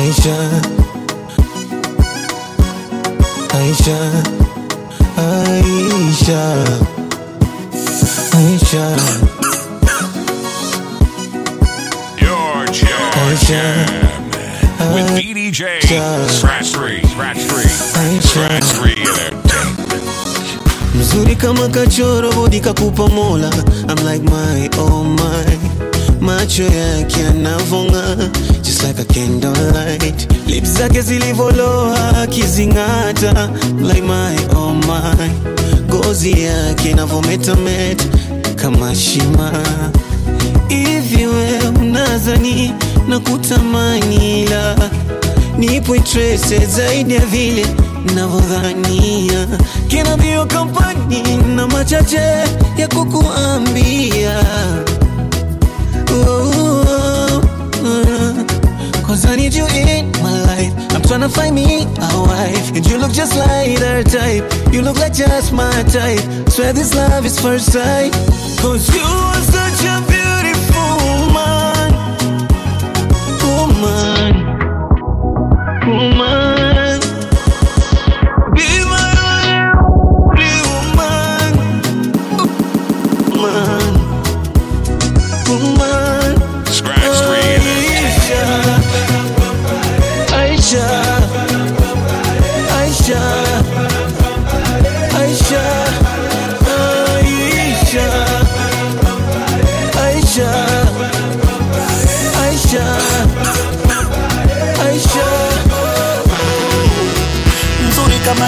Aisha, Aisha, Aisha, Aisha, Your jam, Aisha, with VDJ. Scratch three, scratch three, scratch three mzuri kama kachoro bodi kakupa mola. I'm like my oh my macho yake anavonga just like a candlelight. Lips zake zilivoloa akizing'ata like my oh my. Gozi yake inavometameta kama shima. Hivi we unazani na kutamanila la nipo interese zaidi ya vile navyodhania kina bio kampani na machache ya kukuambia Cause I need you in my life. I'm tryna find me a wife. And you look just like her type. You look like just my type. Swear this love is first sight. Cause you are such a beautiful woman. Woman. Woman.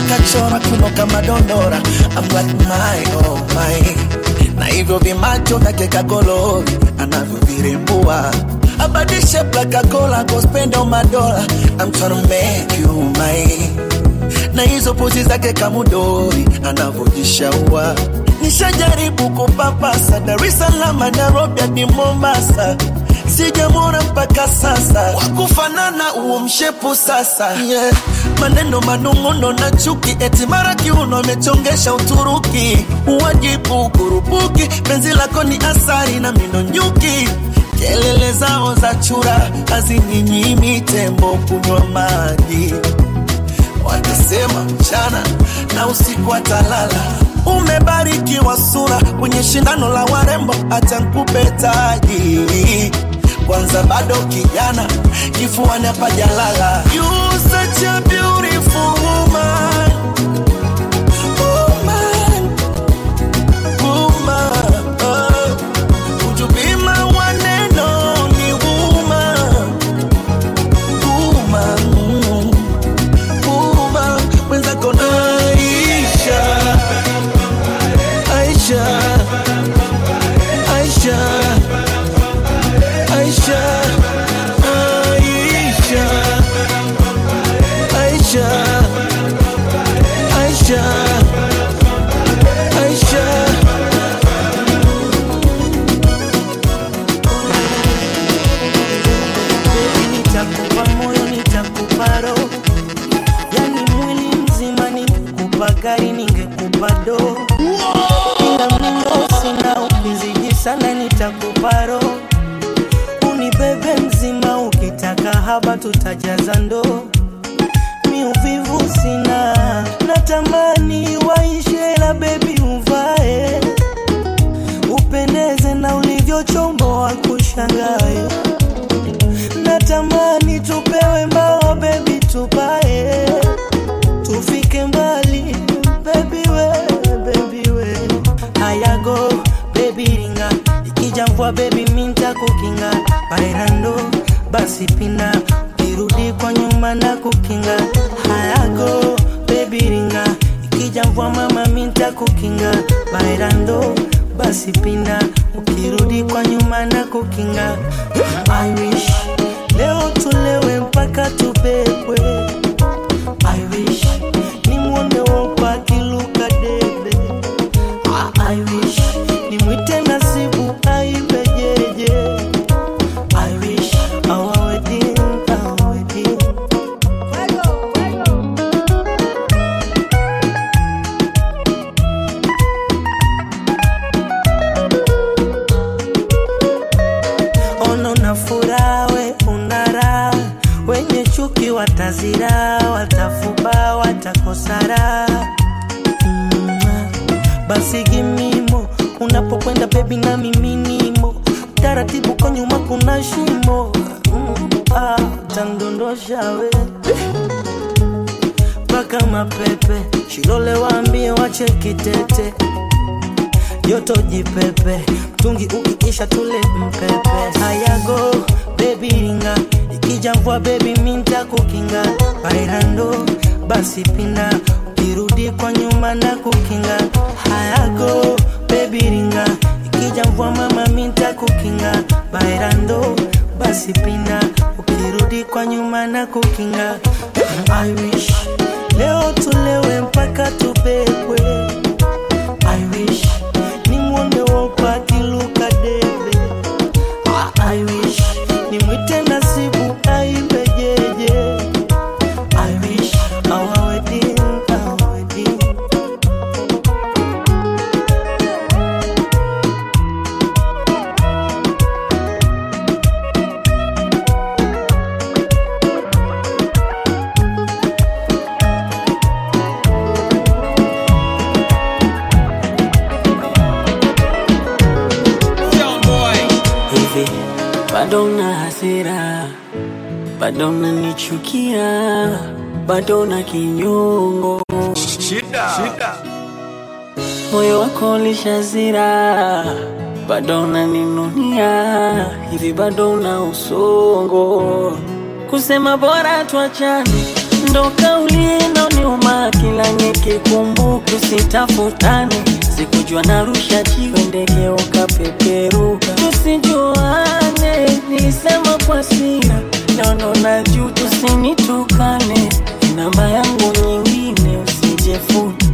Mzuri kama kachora kuno kama dondora. I'm my oh my. Na hivyo vimacho vyake kakolovi anavyovirembua abadishe plakakola kospendo madola. I'm tryna make you na hizo pozi zake kamudori anavyojishaua. Nishajaribu kupapasa Dar es hadi Mombasa sijamwona mpaka sasa. Wakufanana uo mshepu sasa. Yeah. maneno manung'uno na chuki eti mara kiuno amechongesha Uturuki. Uwajibu kurupuki penzi lako ni asari na mino nyuki. Kelele zao za chura hazininyimi tembo kunywa maji. Watasema mchana na usiku atalala. Umebarikiwa sura kwenye shindano la warembo, acha nkupe taji kwanza, bado kijana, kifuani hapajalala. You such a beautiful roho unibebe mzima ukitaka haba tutajaza ndo mi uvivu sina natamani waishe la bebi uvae. Upendeze na ulivyochomboa kushangae. Natamani bebi kukinga bairando basi pina. Ukirudi kwa nyuma na kukinga. Hayago bebiringa ikija mvua mama minta kukinga bairando basi pina. Ukirudi kwa nyuma na kukinga. I leo tulewe mpaka tubebwe jipepe, Shilole waambie wache kitete, joto jipepe, mtungi ukiisha tule mpepe. Hayago bebi ringa, ikija mvua bebi minta kukinga, bailando basi pinda, ukirudi kwa nyuma na kukinga. Hayago bebi ringa, ikija mvua mama minta kukinga, bailando basi pinda, ukirudi kwa nyuma na kukinga. I wish leo tulewe mpaka tubekwe bado na kinyongo. Shida, shida. moyo wako lishazira bado unaninunia hivi bado na usongo. Kusema bora tuachane ndo kauli inoniuma kila nikikumbuka sitafutane sikujua narusha jiwe ndege ukapeperuka tusijuane nisema kwa sina mchono na juu, tusinitukane, namba yangu nyingine usijefuta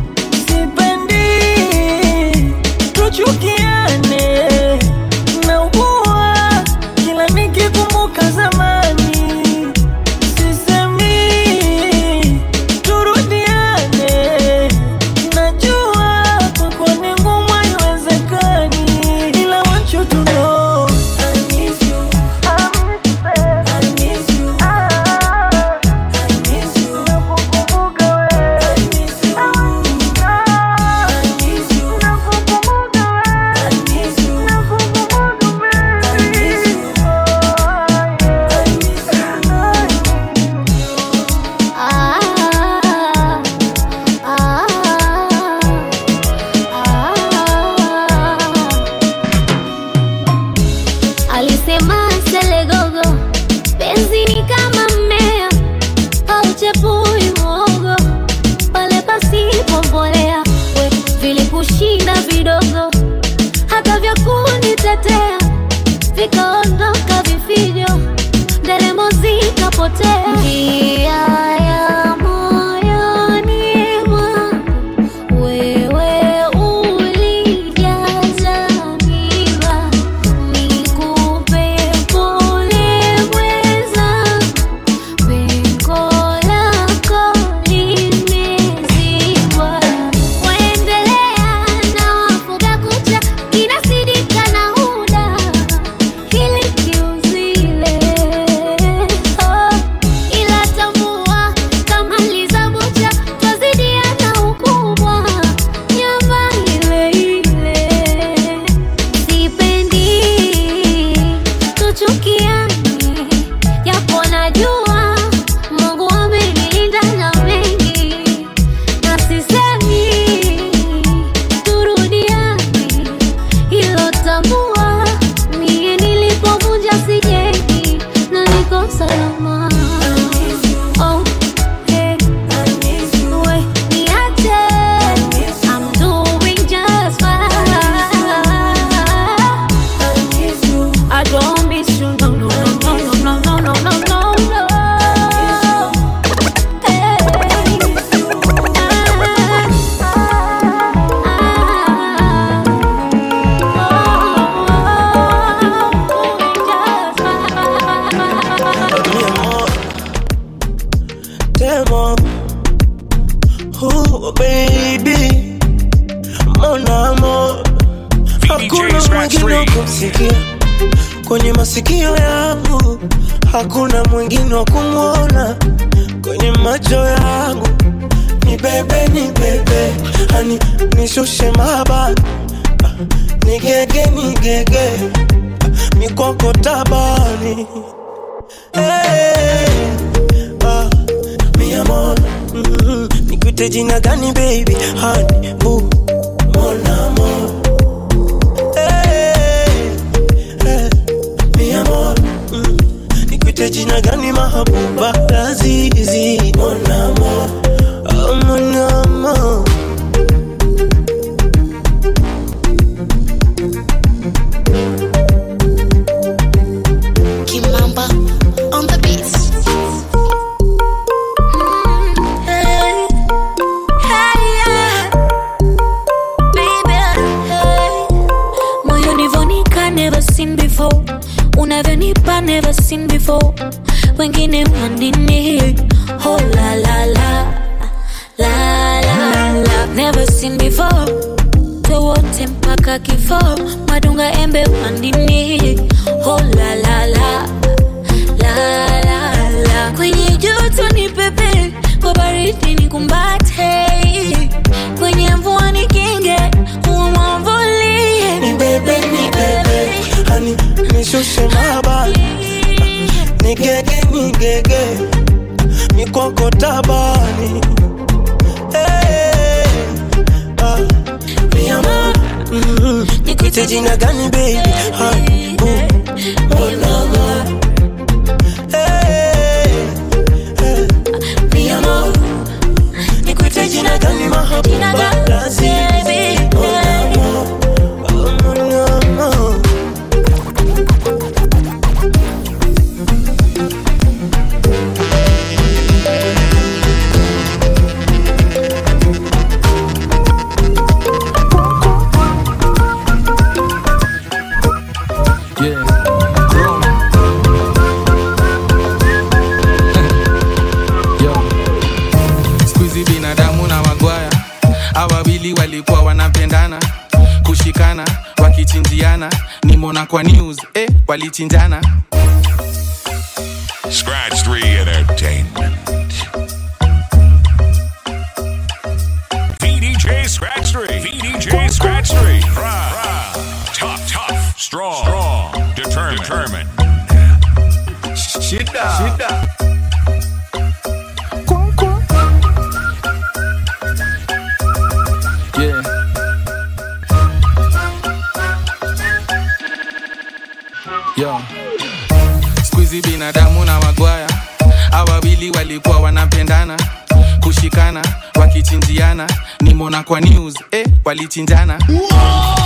kwa news eh, walichinjana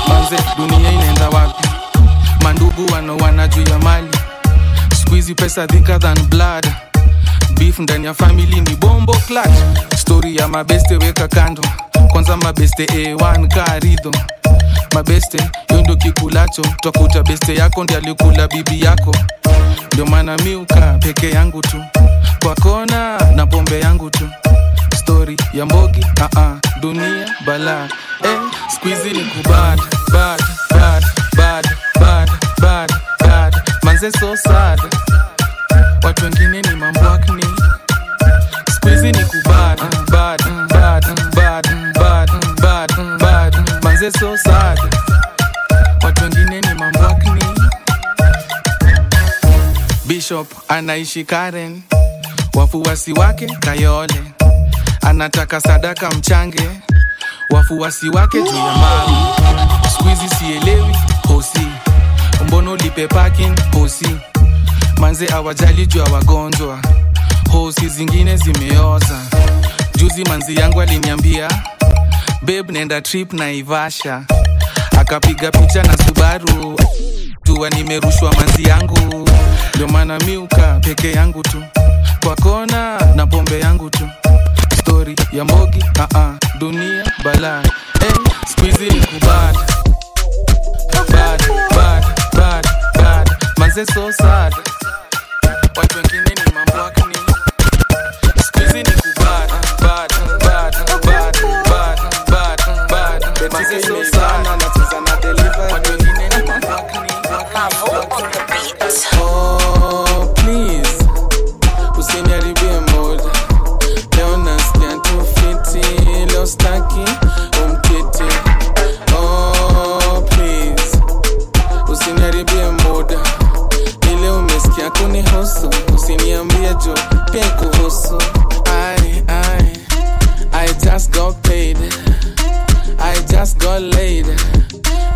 manze dunia inaenda wapi? Mandugu wanaoana juu ya mali. Hizi pesa thicker than blood. Beef ndani ya family ni bombo clutch. Story ya mabeste weka kando. Kwanza mabeste a1 karido mabeste yo ndio kikulacho. Twakuta beste yako ndi alikula bibi yako. Ndio maana miuka peke yangu tu. Kwa kona na pombe yangu tu stori ya mbogi uh -uh, dunia bala eh, skuizi ni kubad bad bad bad bad bad bad manze so sad watu wengine ni mambwakni skuizi ni kubad bad bad bad bad bad bad manze so sad watu wengine ni mambwakni bishop anaishi karen wafuasi wake kayole anataka sadaka mchange wafuasi wake juu ya mali skuizi sielewi hosi. Mbono lipe parking hosi. Manze awajali juu ya wagonjwa. Hosi zingine zimeoza. Juzi manzi yangu aliniambia beb nenda trip na ivasha akapiga picha na subaru. Tuwa nimerushwa manzi yangu. Ndio maana miuka peke yangu tu. Kwa kona na pombe yangu tu stori ya mbogi uh -uh, dunia bala hey, squeeze kubad. Bad, bad, bad, bad. manze so sad. Watu wengine ni mambo akni squeeze ni kubad. Bad, bad, bad, bad, bad, bad. manze so schedule, pay kuhusu. I, I, I just got paid. I just got laid.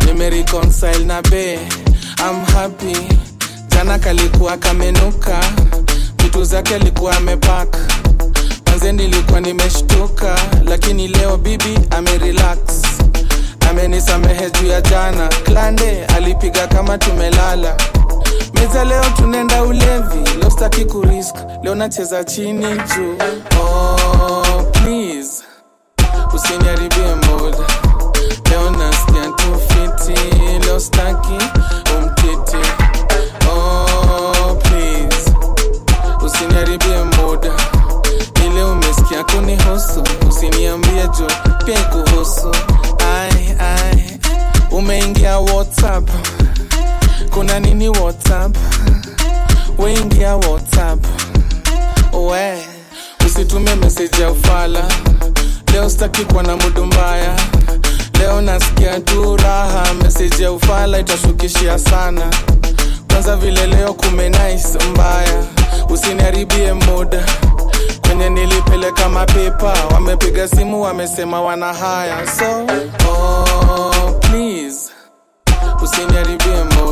Nimereconcile na be, I'm happy. Jana kalikuwa kamenuka, vitu zake alikuwa amepaka. Manze nilikuwa nimeshtuka, lakini leo bibi amerelax amenisamehe juu ya jana. Klande alipiga kama tumelala meza leo tunenda ulevi. Leo staki kurisk. Leo nacheza chini juu. Oh, please. Usiniharibie moda leo nasikia tu fiti leo staki umtiti. Oh, please. Usiniharibie muda ile umesikia kunihusu. Usiniambie jo pia kuhusu. Ai ai. Umeingia whatsapp kuna nini whatsapp? Weingia whatsapp. We usitume meseji ya ufala. Leo staki na mudu mbaya. Leo nasikia tu raha meseji ya ufala itashukishia sana. Kwanza vile leo kumenais mbaya. Usiniharibie muda kwenye nilipeleka mapepa wamepiga simu wamesema wana haya so oh, please. Usiniharibie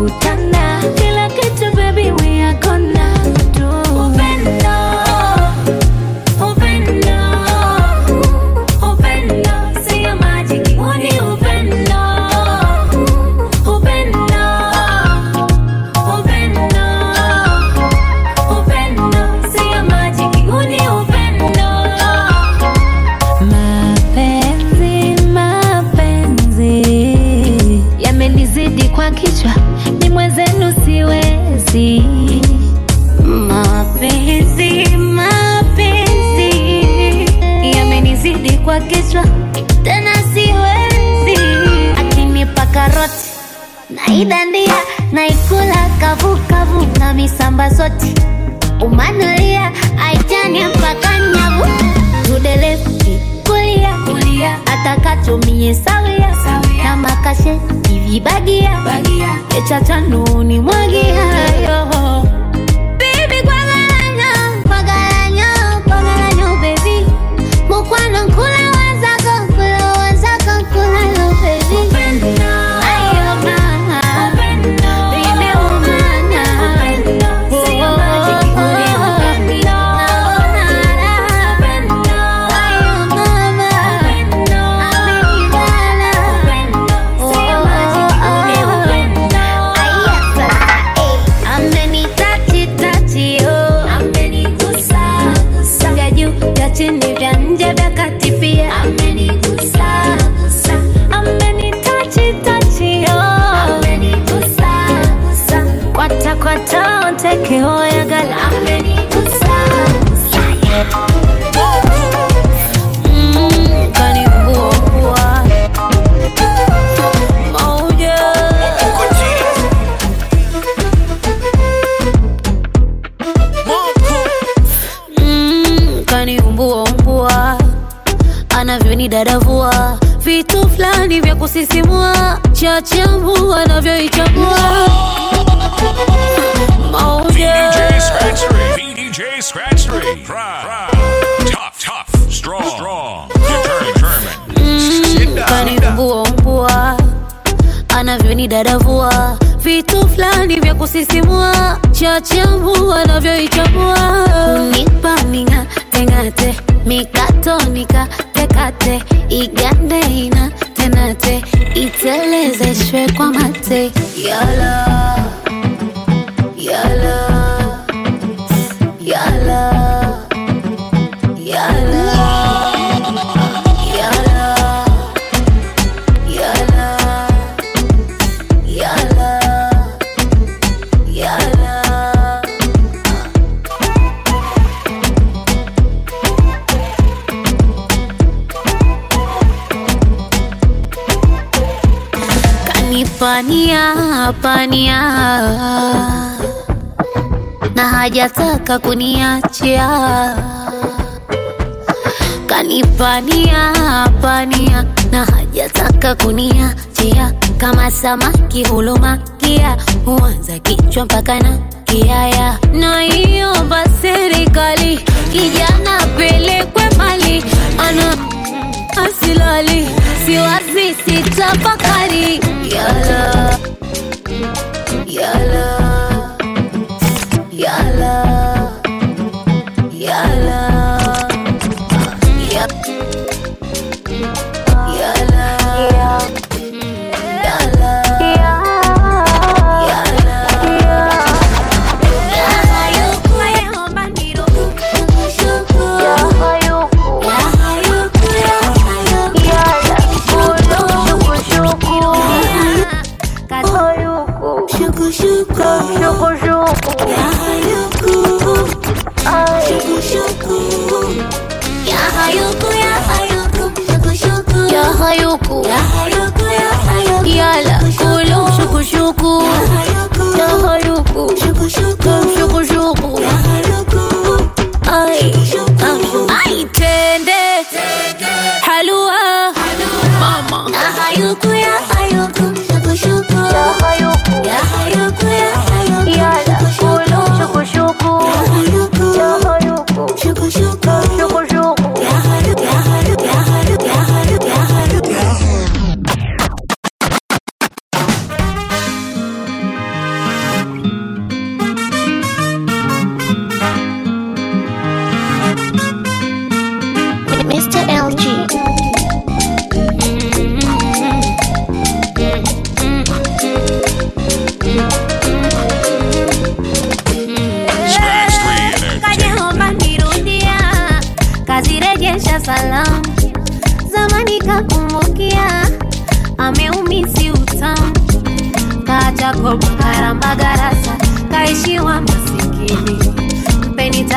후딱 나 tena siwezi. Akinipaka roti. Naidandia, naikula kavu kavu na misamba zote, umanulia aitani mpaka nyavu, tudele kulia kulia, atakatumie sawia. Na makashe kivibagia, echa chanuni mwagia. Yoho. kusisimua cha changu anavyoichagua. Anavyoni mm, anavyonidadavua. Vitu fulani vya kusisimua cha changu anavyoichagua. Unipa ning'ateng'ate mikato nikatekate igande ina It's a te les ai, je fais. Yolo, yolo. Kanipania pania na hajataka kuniachia. Kanipania pania. Na hajataka kuniachia. Kama samaki hulumakia huanza kichwa mpaka na kiaya. Na hiyoba serikali kijana pelekwe mali. Ana asilali siwazi sitafakari. Yala yala yala شوكو شوكو شوكو شوكو يا هايوكو شوكو شوكو يا هايوكو يا هايوكو شوكو شوكو يا هايوكو يا هايوكو يا هيوكو يلا كلوا شوكو شوكو يا هيوكو شوكو شوكو شوكو شوكو يا هيوكو اي اي تندي حلوة ماما يا هيوكو يا هيوكو شوكو شوكو يا هيوكو Yala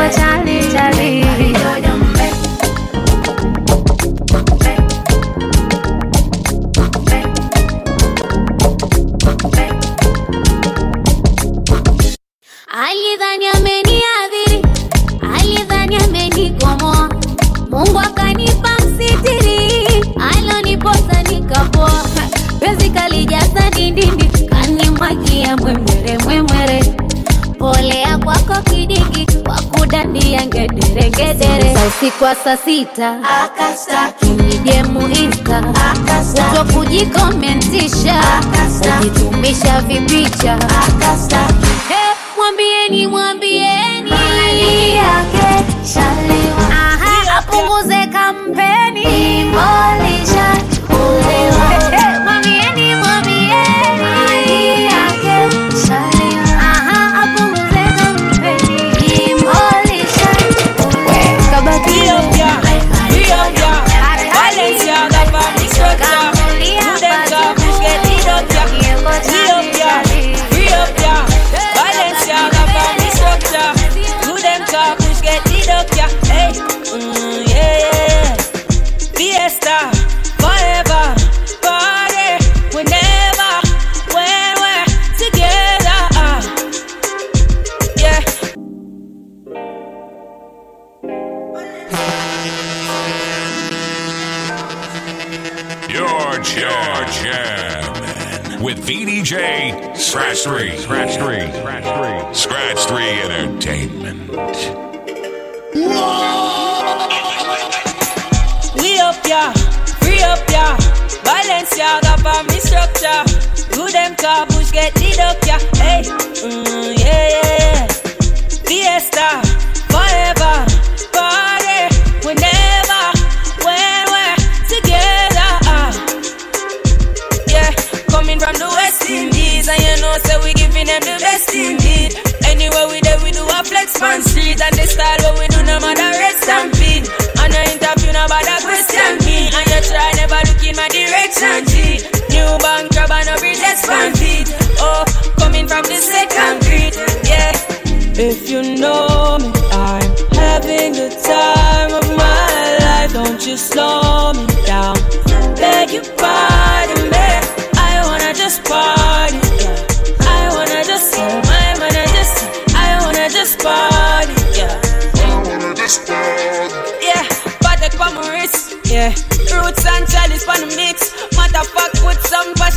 我家里家里 kwa saa sita umijemuika kuto kujikomentisha ukitumisha vipicha. Mwambieni mwambieni. Apunguze kampeni. Imbolisha. VDJ Scratch 3. Scratch 3. Scratch 3. Scratch 3 Entertainment. We up ya, free up ya. Balenciaga for me structure. Good them car, push get lit up ya. Hey, mm, yeah, yeah, yeah. Fiesta, and you know, say we giving them the best indeed. Anywhere we there, we do a flex man street. And the style what we do, no matter rest and feed. And no interview, no bother question me. And you try never look in my direction, G. New bank job and no bridges fan feet. Oh, coming from the second grade, yeah. If you know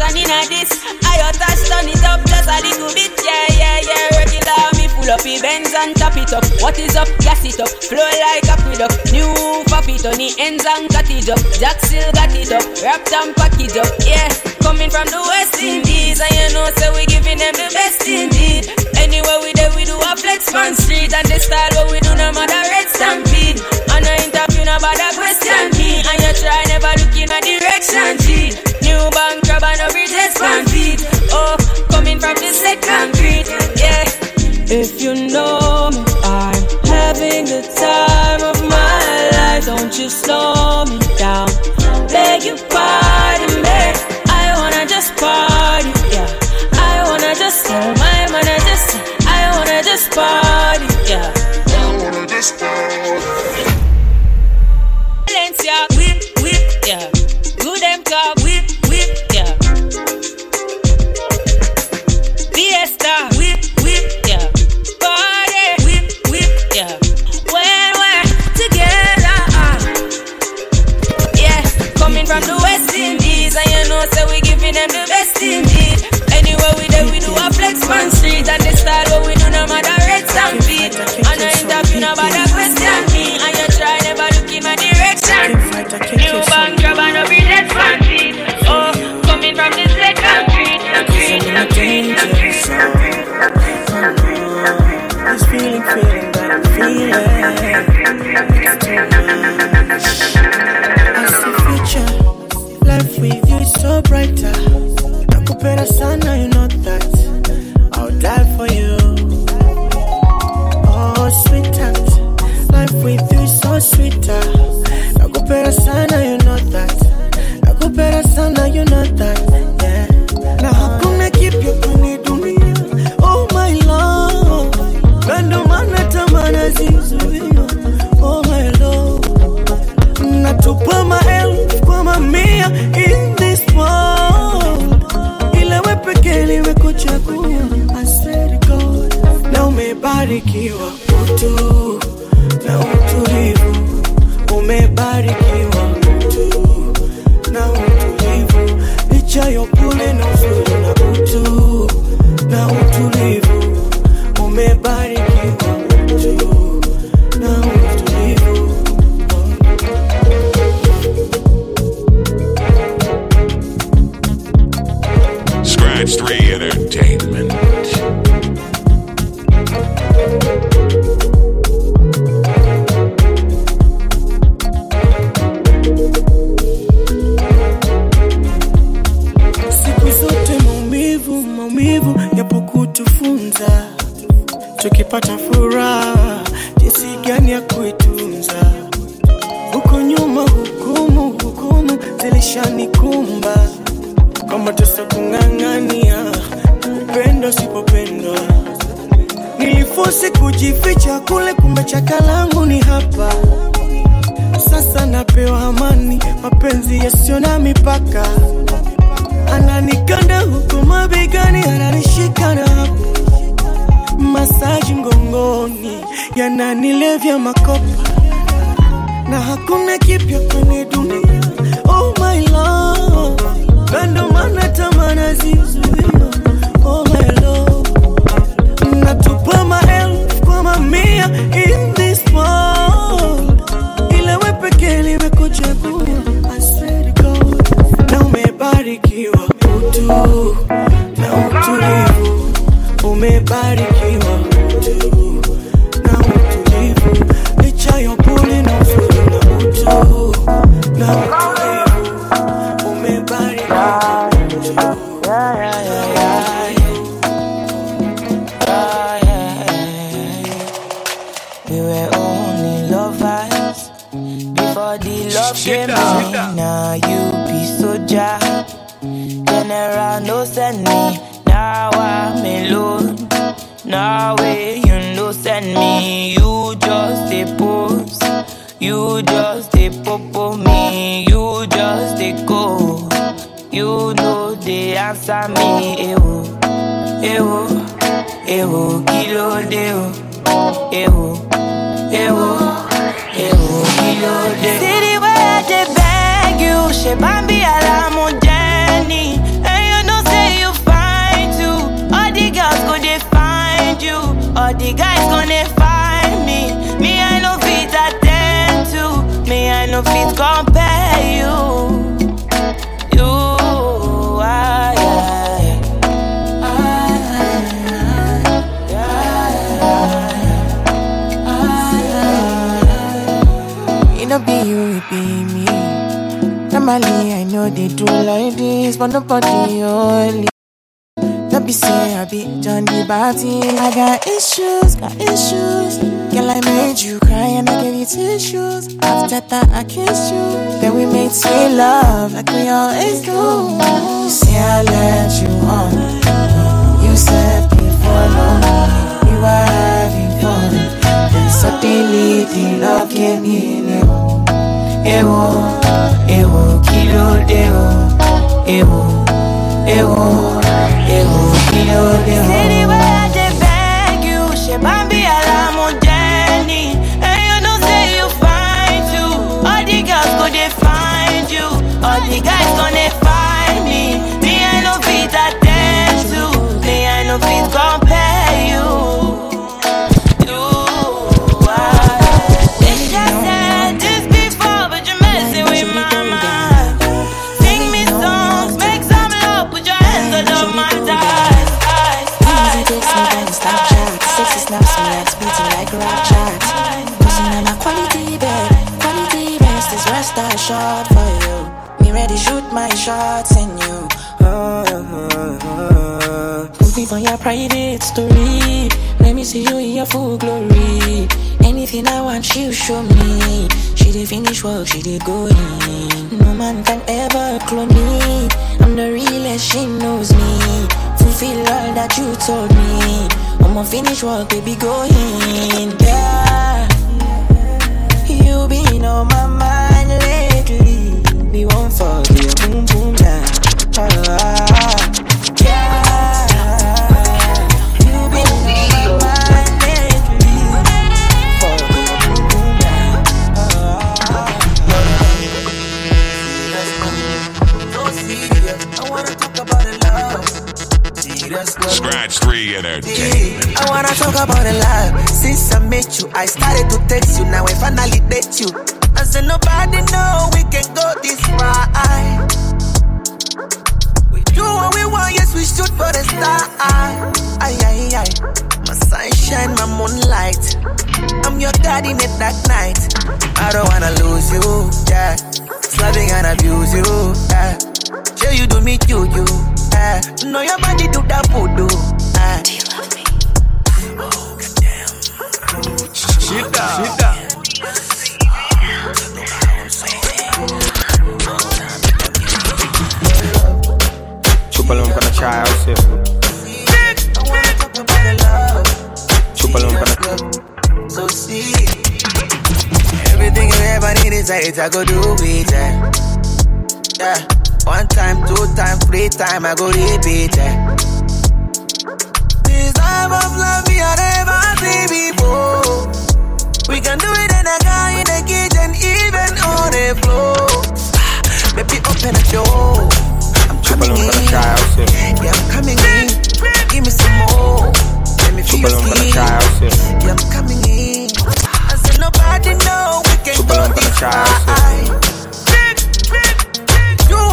Turn in a this, I touch, turn it up just a little bit, yeah, yeah, yeah. Regular me pull up events and top it up. What is up? Gas it up, flow like a product. New puppy on the ends and cut it up. Jack still got it up, wrapped and packaged up, yeah. Coming from the West Indies, and you know, so we giving them the best indeed. Anywhere we there, we do a flex man street, and the style what we do no matter red stampede. And I interview no bother question me, and you try never looking at direction G. New bank If you know kubarikiwa na utulivu licha ya kule na We were only lovers before the love came in. Now you be soldier, general no send me. Now I'm alone. Now way you no send me. You just a pose, you just a popo me, you just a go, you know they answer me, ewo, ewo, ewo, kilo deo, ewo, ewo, ewo, kilo deo. City where I dey beg you, she bambi alamu Jenny, and you know say you fine too. All the girls go they find you, all the guys gonna find me. Me I no fit attend to, me I no fit compare it be me. Normally, I know they do like this, but nobody only. Don't be say I be John the Baptist. I got issues, got issues. Girl, I made you cry and I gave you tissues. After that, I kissed you. Then we made sweet love like we always do. See, I let you on. You said before long, we were having fun. Then suddenly the love came in. Ewo, kilo deo. Ewo, ewo, ewo, kilo deo. City where I dey beg you, bambi alamu On your private story. Let me see you in your full glory. Anything I want, you show me. She did finish work, she did go in. No man can ever clone me. I'm the realest, she knows me. Fulfill all that you told me. I'ma finish work, baby, go in. Yeah. You been on my mind lately. Be one for the boom boom down. Ah, 3 Entertainment. I wanna talk about the love. Since I met you, I started to text you. Now I finally date you. I said nobody know we can go this far. We do what we want, yes we shoot for the star. Ay ay ay, my sunshine, my moonlight. I'm your daddy in the dark night. I don't wanna lose you, yeah. Loving and abuse you, yeah. Sure you do me you, you, yeah. Know your body do that voodoo, yeah. Do you love me? Shida, shida. Chúpalo para chai, você. Chúpalo para So see Everything you ever need is it, I go do it, yeah. One time, two time, three time, I go repeat, yeah. This type of love me I never see before. We can do it in a car, in the kitchen, even on the floor. Baby, open the door. I'm coming in. Yeah, I'm coming in. Give me some more. Let me feel your skin. Yeah, I'm coming in. I said nobody know we can para this. Do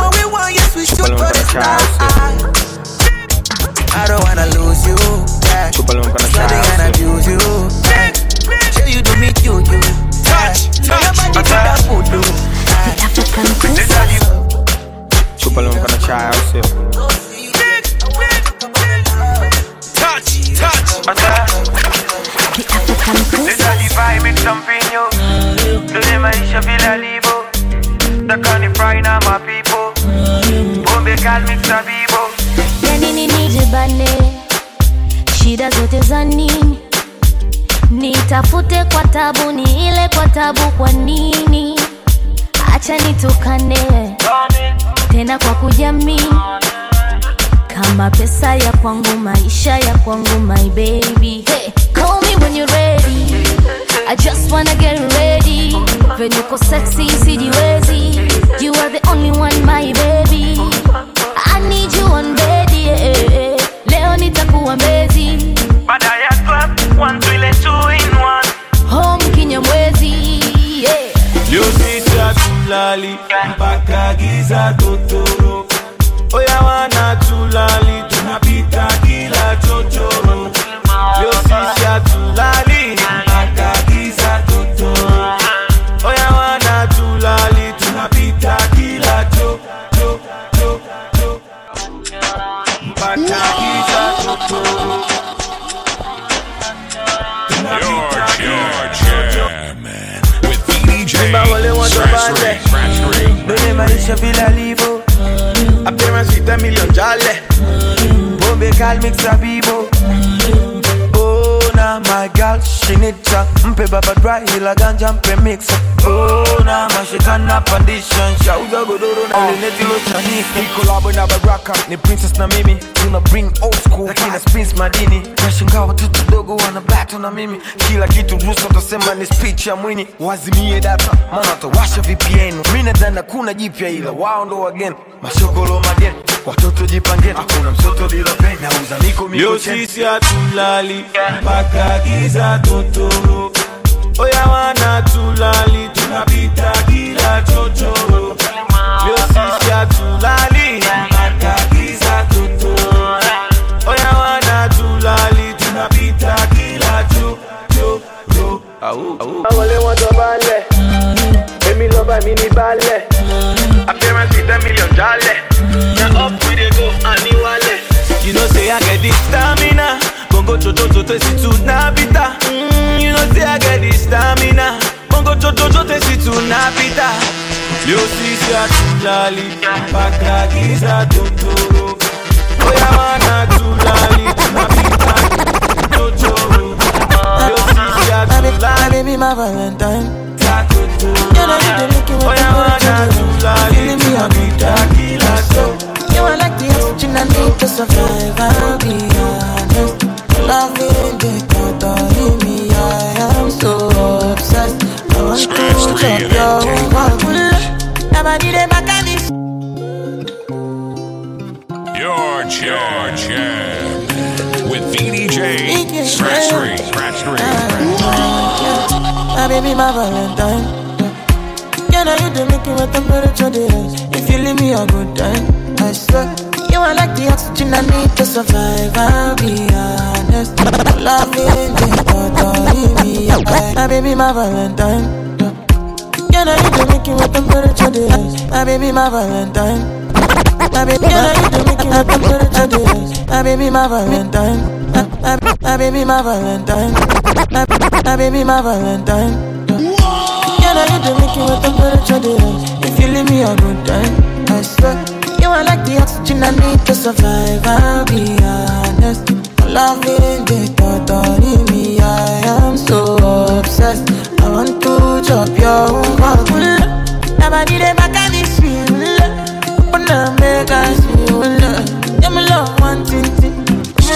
what we want, yes we shoot Chúpalo for para the chai, sky. I don't wanna lose you, yeah. Chúpalo para Loving chai, abuse you, yeah. Sure you do me you, you. Touch, touch, nobody do that voodoo. Chúpalo para chai, você. Touch, touch. Leta divai make something yo Tule maisha bila libo wine on my people. Bombe call me Sabibo. yani nini jibane shida zote za nini nitafute kwa tabu ni ile kwa tabu kwa nini acha nitukane tena kwa kujamii kama pesa ya kwangu maisha ya kwangu my baby hey, call me when you're ready I just wanna get ready When you're sexy sijiwezi you are the only one my baby I need you on bed yeah. leo nitakuwa mbezi Baada ya club, one two ile two in one. home kinyamwezi yeah. Leo sisi hatulali mpaka giza totoro. Oya wana tulali tunapita kila chochoro. Leo sisi hatulali mpaka giza totoro. Oya wana tulali tunapita kila cho cho cho cho mpaka giza totoro. You're, you're jamming with VDJ Simba wale watu Scratch wabale. Three, Scratch Three. Bebe maisha vile alivyo apewa sita milioni jale bombe kalmik sabibo girl, my girl ya. Mpe baba dry hila ganja mpe mixa na mashikana pandisha shauza godoro na leneti lochanika collabo na baraka. Ni princess na mimi. Tuna bring old school. Kina spins madini. Nashangaa watoto dogo wana battle na mimi. Kila kitu rusa utasema ni speech ya mwini. Wazimie data. Maana watawasha vpn Mina nadhani kuna jipya ila wao ndo wageni mashokolo mageni watotojipangia hakuna mtoto bila pena, uzamiko mikocheni, sisi hatulali mpaka giza totoroke my Valentine. My, my baby, my Valentine. You know you do make it with temperature. If you leave me a good time, I swear. You are like the oxygen I need to survive. I'll be honest. Loving the thought of me, I am so obsessed. I want to chop your heart. Nobody dey back at this feel. Open up, make us feel. Yeah, me love one thing. thing.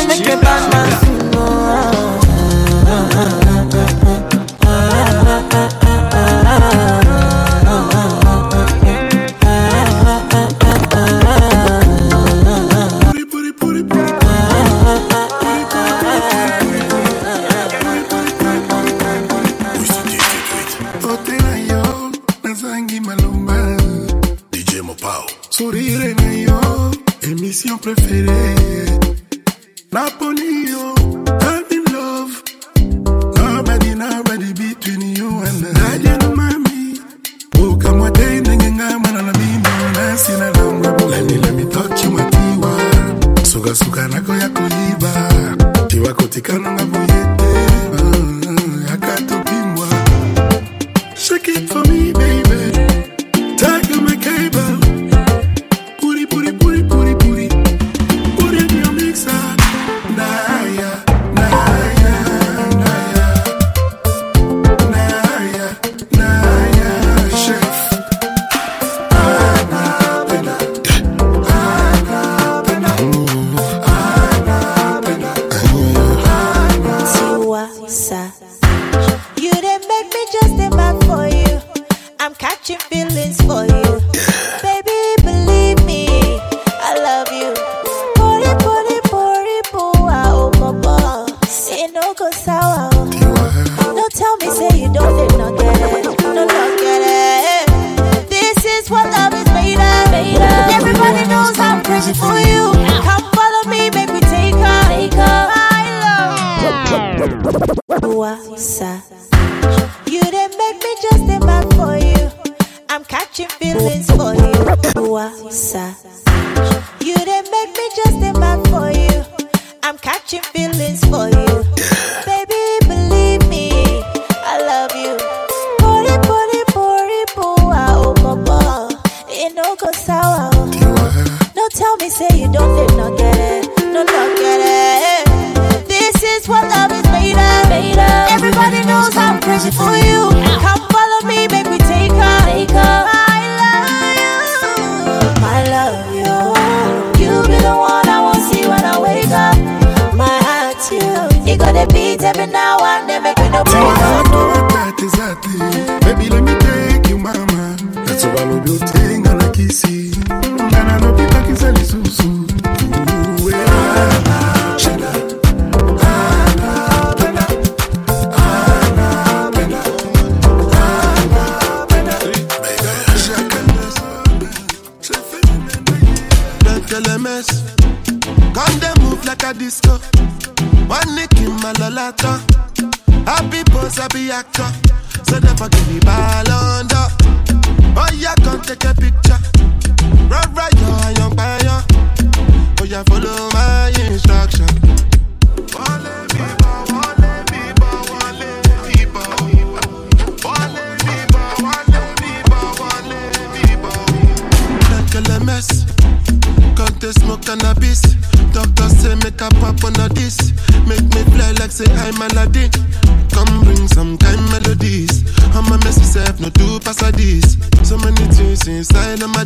Make a bad man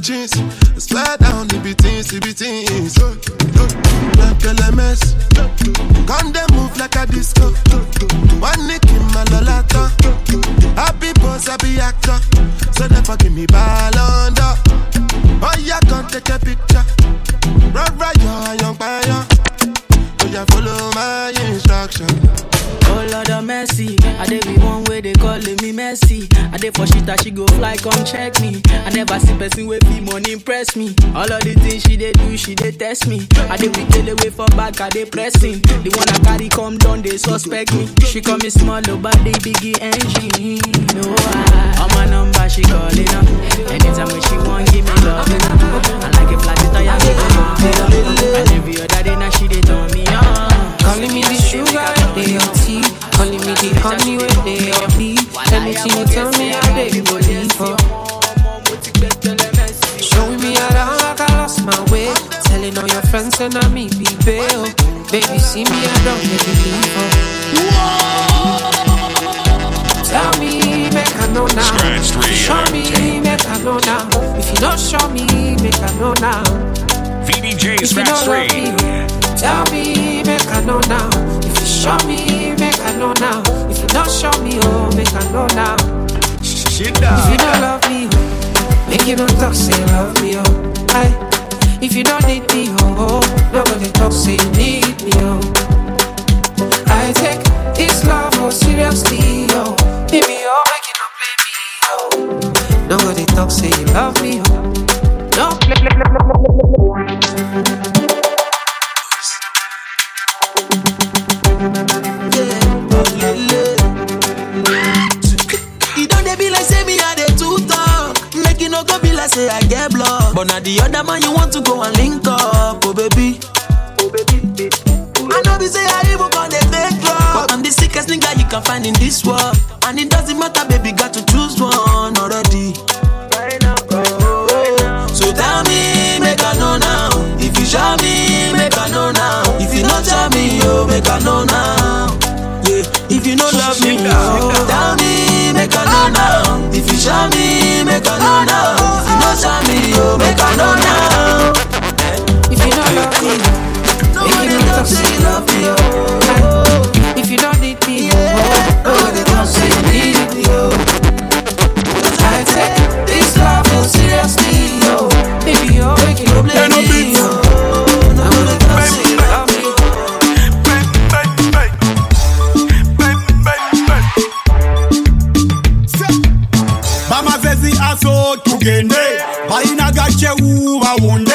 jeans. I swear down the beatings, the beatings. Oh, oh, like LMS. Come they move like a disco. One nick in my lolata. Happy boss, happy actor. So never give me ball under. Oh yeah, come take a picture. Run right, yo, young fire. Oh yeah, follow my instruction. Oh Lord of mercy, I dey be one way they calling me messy. I dey for shit that she go fly, come check me. I never see person with impress me. All of the things she dey do, she dey test me. I dey be kill away for back, I dey pressing. The one I carry come down, they suspect me. She call me small, oh, but they biggie engine. No, ah. I, on my number she calling up. Anytime when she want, give me love. I like it flat, tire me pump it up. And every other day now she dey turn me on. Calling me the sugar, they your tea. Calling me the honey they your bee. Anything you tell me, I dey believe for. Friends and I me be bail. Baby, see me, I don't believe for. Oh. Tell me, make I know now. Show uh, me, make I know now. If you don't show me, make I know now. VDJ If you don't love me, tell me, make I know now. If you show me, make I know now. If you don't show me, oh, make I know now. Shit If you don't love me, oh, make you don't talk, say love me, oh. Aye. If you don't need me, oh, oh, nobody talk, say you need me, oh. I take this love oh seriously, oh. Baby, oh, make you not play me, oh. Nobody talk, say you love me, oh. No play, play, play, play, play, play, play. No go be like say I get block. But na the other man you want to go and link up, oh baby. Oh baby. I know be say I even dey fake love. But I'm the sickest nigga you can find in this world. And it doesn't matter, baby, got to choose one already. So tell me, make I know now. If you show me, make I know now. If you not show me, oh, make I know now. Yeah, if you don't love me, oh, tell me, make I know now. If you show me, make I know now. If you me, oh, make I know now. If you don't love me, make you don't talk, say you love me, oh. If you don't need me, oh, nobody talk, say you need me, oh. I take this love oh seriously, oh. Baby, oh, make you don't play me, oh. Nobody talk, say you love me, bamazezi aso tugende balina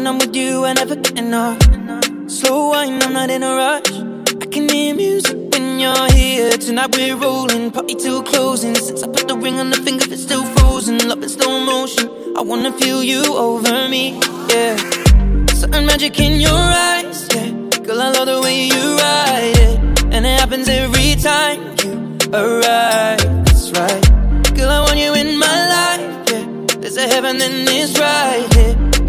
When I'm with you, I never get enough. Slow wine, I'm not in a rush. I can hear music when you're here. Tonight we're rolling, party till closing. Since I put the ring on the finger, it's still frozen. Love in slow motion. I wanna feel you over me, yeah. Certain magic in your eyes, yeah. Girl, I love the way you ride it, and it happens every time you arrive. That's right. Girl, I want you in my life, yeah. There's a heaven, then it's right.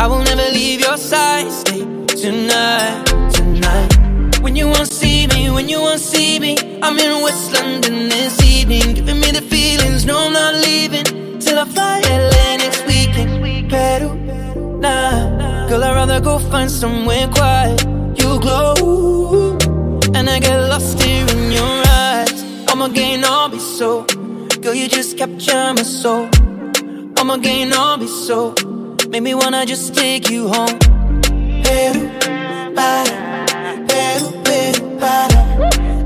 I will never leave your side. Stay tonight, tonight. When you won't see me, when you won't see me, I'm in West London this evening, giving me the feelings. No, I'm not leaving till I fly LA next weekend. Peru, nah, girl, I'd rather go find somewhere quiet. You glow, and I get lost here in your eyes. I'm again, I'll be so. Girl, you just capture my soul. I'm again, I'll be so. Make me wanna just take you home. Para, para.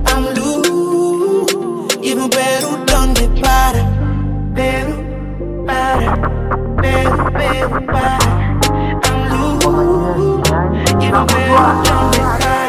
I'm loose, even Peru donde para. Para, para. I'm loose, even Peru donde para.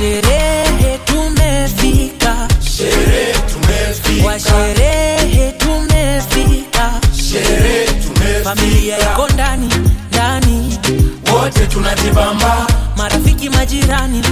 Sherehe tumefika, sherehe tumefika. Kwa sherehe tumefika, sherehe tumefika. Familia iko ndani ndani, wote tunajibamba. Marafiki majirani